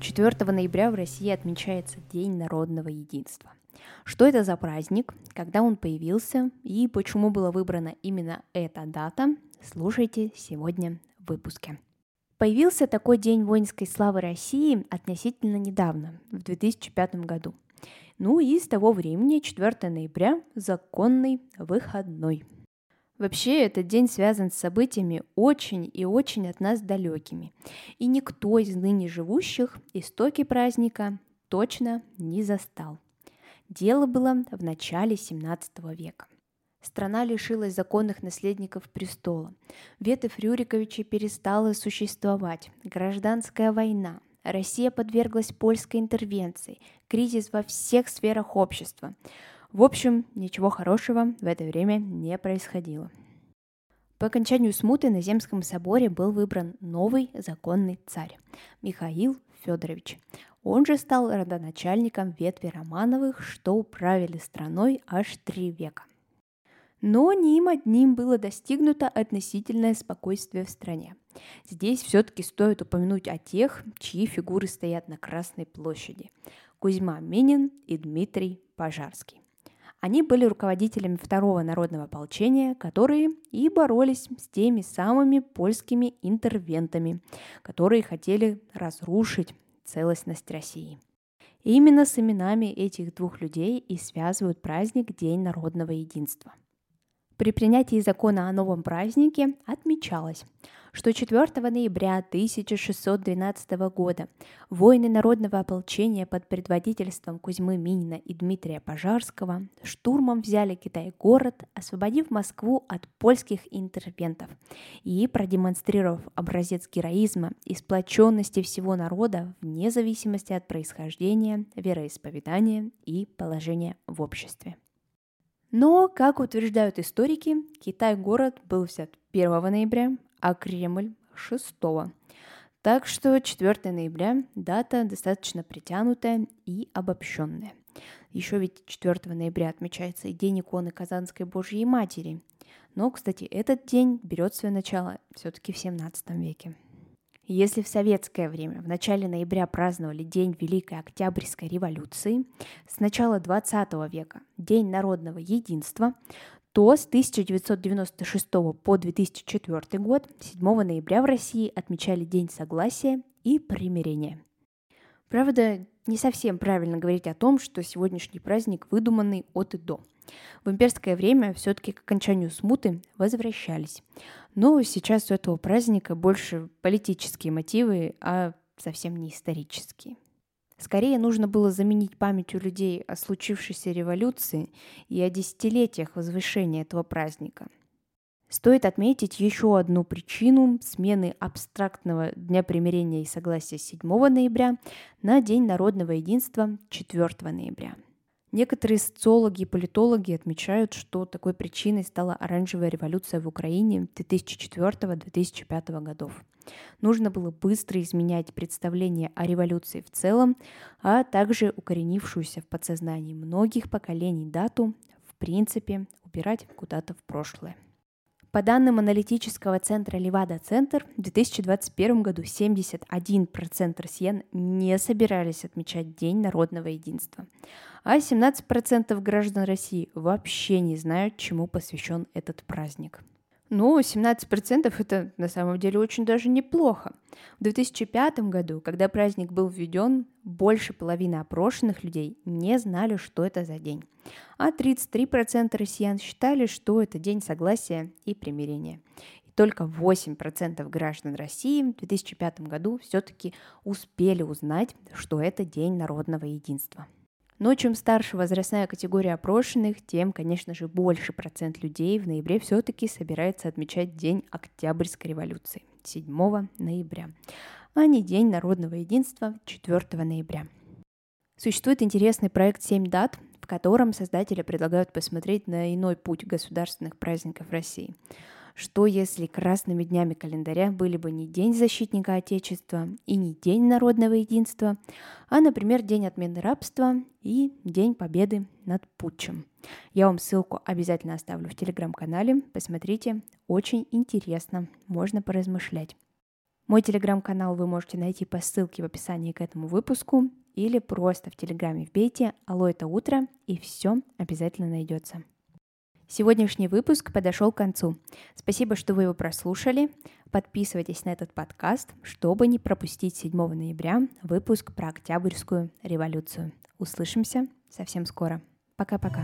4 ноября в России отмечается День народного единства. Что это за праздник, когда он появился и почему была выбрана именно эта дата, слушайте сегодня в выпуске. Появился такой День воинской славы России относительно недавно, в 2005 году. Ну и с того времени 4 ноября законный выходной – Вообще, этот день связан с событиями очень и очень от нас далекими. И никто из ныне живущих истоки праздника точно не застал. Дело было в начале 17 века. Страна лишилась законных наследников престола. Ветвь Рюриковича перестала существовать. Гражданская война. Россия подверглась польской интервенции. Кризис во всех сферах общества. В общем, ничего хорошего в это время не происходило. По окончанию смуты на Земском соборе был выбран новый законный царь Михаил Федорович. Он же стал родоначальником ветви Романовых, что управили страной аж три века. Но не им одним было достигнуто относительное спокойствие в стране. Здесь все-таки стоит упомянуть о тех, чьи фигуры стоят на Красной площади. Кузьма Минин и Дмитрий Пожарский. Они были руководителями второго народного ополчения, которые и боролись с теми самыми польскими интервентами, которые хотели разрушить целостность России. И именно с именами этих двух людей и связывают праздник День народного единства. При принятии закона о новом празднике отмечалось, что 4 ноября 1612 года воины народного ополчения под предводительством Кузьмы Минина и Дмитрия Пожарского штурмом взяли Китай-город, освободив Москву от польских интервентов и продемонстрировав образец героизма и сплоченности всего народа вне зависимости от происхождения, вероисповедания и положения в обществе. Но, как утверждают историки, Китай-город был взят 1 ноября, а Кремль 6. Так что 4 ноября дата достаточно притянутая и обобщенная. Еще ведь 4 ноября отмечается и День иконы Казанской Божьей Матери. Но, кстати, этот день берет свое начало все-таки в 17 веке. Если в советское время в начале ноября праздновали День Великой Октябрьской революции, с начала 20 века День народного единства, то с 1996 по 2004 год 7 ноября в России отмечали День согласия и примирения. Правда, не совсем правильно говорить о том, что сегодняшний праздник выдуманный от и до. В имперское время все-таки к окончанию смуты возвращались. Но сейчас у этого праздника больше политические мотивы, а совсем не исторические. Скорее нужно было заменить память у людей о случившейся революции и о десятилетиях возвышения этого праздника. Стоит отметить еще одну причину смены абстрактного Дня примирения и согласия 7 ноября на День народного единства 4 ноября. Некоторые социологи и политологи отмечают, что такой причиной стала оранжевая революция в Украине 2004-2005 годов. Нужно было быстро изменять представление о революции в целом, а также укоренившуюся в подсознании многих поколений дату, в принципе, убирать куда-то в прошлое. По данным аналитического центра Левада-центр, в 2021 году 71% россиян не собирались отмечать День народного единства, а 17% граждан России вообще не знают, чему посвящен этот праздник. Ну, 17% это на самом деле очень даже неплохо. В 2005 году, когда праздник был введен, больше половины опрошенных людей не знали, что это за день. А 33% россиян считали, что это день согласия и примирения. И только 8% граждан России в 2005 году все-таки успели узнать, что это день народного единства. Но чем старше возрастная категория опрошенных, тем, конечно же, больше процент людей в ноябре все-таки собирается отмечать День Октябрьской революции 7 ноября, а не День народного единства 4 ноября. Существует интересный проект «Семь дат», в котором создатели предлагают посмотреть на иной путь государственных праздников России – что если красными днями календаря были бы не День защитника Отечества и не День народного единства, а, например, День отмены рабства и День победы над путчем. Я вам ссылку обязательно оставлю в телеграм-канале, посмотрите, очень интересно, можно поразмышлять. Мой телеграм-канал вы можете найти по ссылке в описании к этому выпуску или просто в телеграме вбейте «Алло, это утро» и все обязательно найдется. Сегодняшний выпуск подошел к концу. Спасибо, что вы его прослушали. Подписывайтесь на этот подкаст, чтобы не пропустить 7 ноября выпуск про Октябрьскую революцию. Услышимся совсем скоро. Пока-пока.